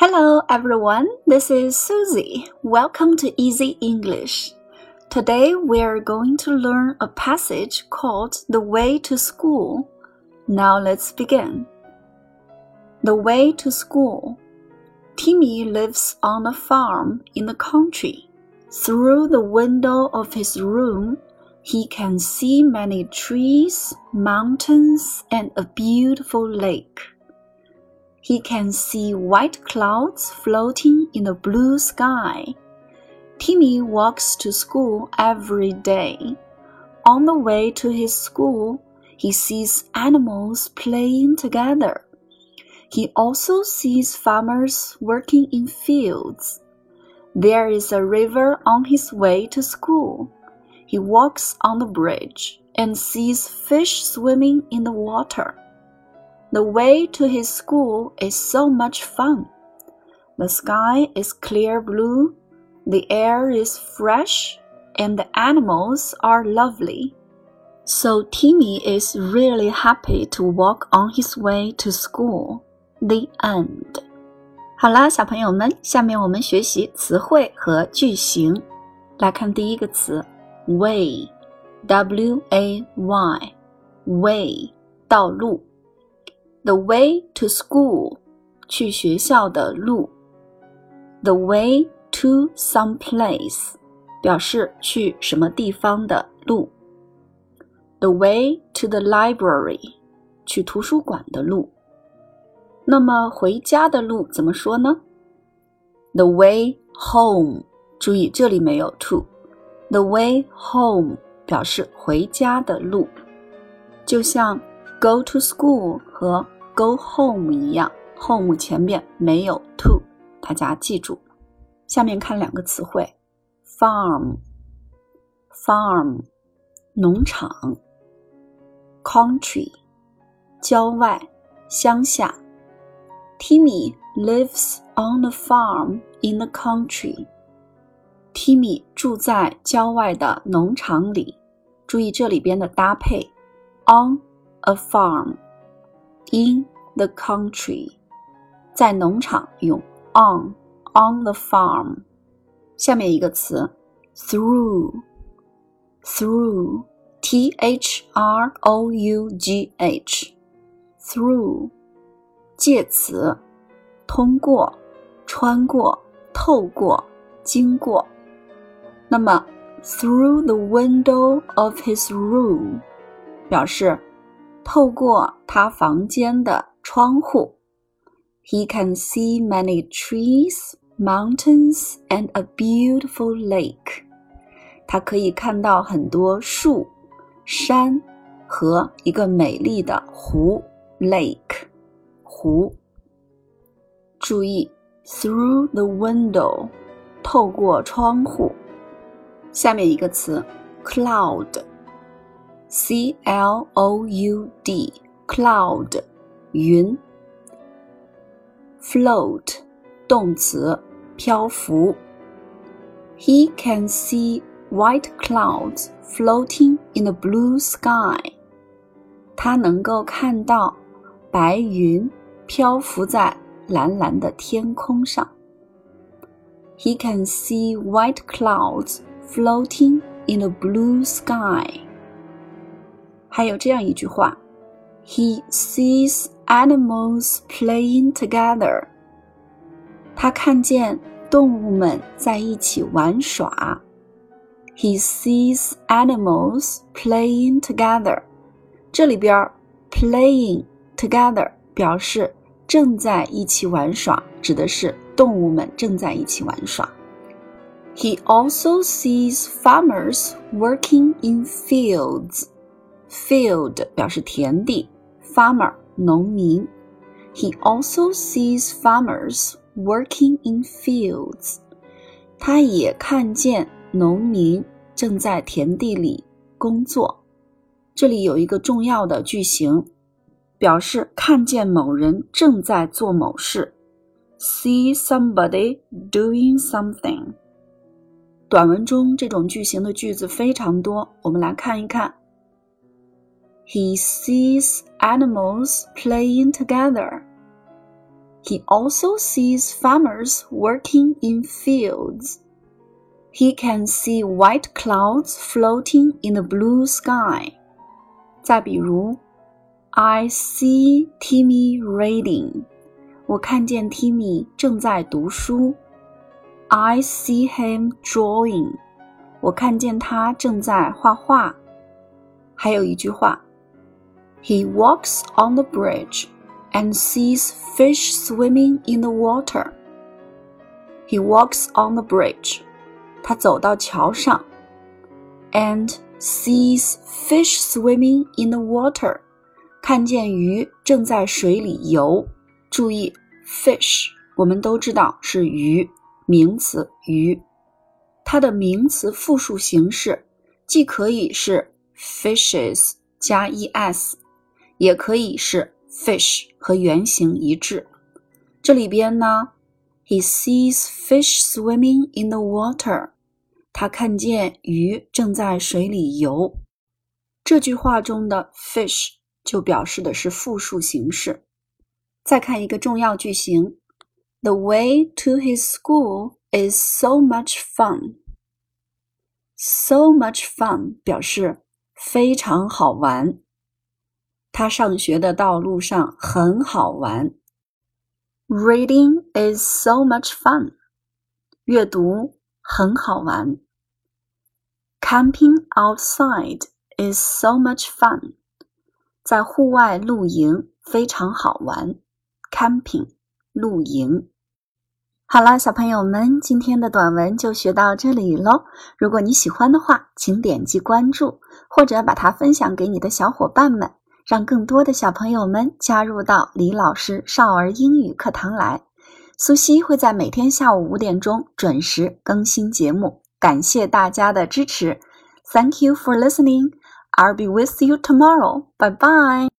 Hello everyone, this is Susie. Welcome to Easy English. Today we're going to learn a passage called The Way to School. Now let's begin. The Way to School. Timmy lives on a farm in the country. Through the window of his room, he can see many trees, mountains, and a beautiful lake. He can see white clouds floating in the blue sky. Timmy walks to school every day. On the way to his school, he sees animals playing together. He also sees farmers working in fields. There is a river on his way to school. He walks on the bridge and sees fish swimming in the water. The way to his school is so much fun. The sky is clear blue, the air is fresh, and the animals are lovely. So Timmy is really happy to walk on his way to school. The end. 好啦，小朋友们，下面我们学习词汇和句型。来看第一个词，way，w a y，way，道路。 The way to school，去学校的路。The way to some place，表示去什么地方的路。The way to the library，去图书馆的路。那么回家的路怎么说呢？The way home，注意这里没有 to。The way home 表示回家的路，就像 go to school 和 go home 一样，home 前面没有 to，大家记住。下面看两个词汇：farm，farm，农场；country，郊外、乡下。Timmy lives on a farm in the country. Timmy 住在郊外的农场里。注意这里边的搭配：on a farm。 in the country，在农场用 on on the farm。下面一个词 through through t h r o u g h through 介词，通过、穿过、透过、经过。那么 through the window of his room 表示透过 他房间的窗户，He can see many trees, mountains, and a beautiful lake. 他可以看到很多树、山和一个美丽的湖 （lake）。湖。注意，through the window，透过窗户。下面一个词，cloud。C L O U D cloud 云，float 动词漂浮。He can see white clouds floating in the blue sky。他能够看到白云漂浮在蓝蓝的天空上。He can see white clouds floating in the blue sky. 还有这样一句话 ：“He sees animals playing together。”他看见动物们在一起玩耍。He sees animals playing together。这里边 “playing together” 表示正在一起玩耍，指的是动物们正在一起玩耍。He also sees farmers working in fields。Field 表示田地 ，farmer 农民。He also sees farmers working in fields。他也看见农民正在田地里工作。这里有一个重要的句型，表示看见某人正在做某事。See somebody doing something。短文中这种句型的句子非常多，我们来看一看。He sees animals playing together. He also sees farmers working in fields. He can see white clouds floating in the blue sky. 再比如，I see Timmy reading. 我看见 Timmy 正在读书。I see him drawing. 我看见他正在画画。还有一句话 ，He walks on the bridge and sees fish swimming in the water. He walks on the bridge. 他走到桥上，and sees fish swimming in the water. 看见鱼正在水里游。注意，fish 我们都知道是鱼，名词鱼。它的名词复数形式既可以是 fishes 加 es， 也可以是 fish 和原形一致。这里边呢，he sees fish swimming in the water，他看见鱼正在水里游。这句话中的 fish 就表示的是复数形式。再看一个重要句型：The way to his school is so much fun. So much fun 表示非常好玩。他上学的道路上很好玩。Reading is so much fun. 阅读很好玩。Camping outside is so much fun. 在户外露营非常好玩。camping 露营。好了，小朋友们，今天的短文就学到这里喽。如果你喜欢的话，请点击关注，或者把它分享给你的小伙伴们，让更多的小朋友们加入到李老师少儿英语课堂来。苏西会在每天下午五点钟准时更新节目，感谢大家的支持。Thank you for listening. I'll be with you tomorrow. Bye bye.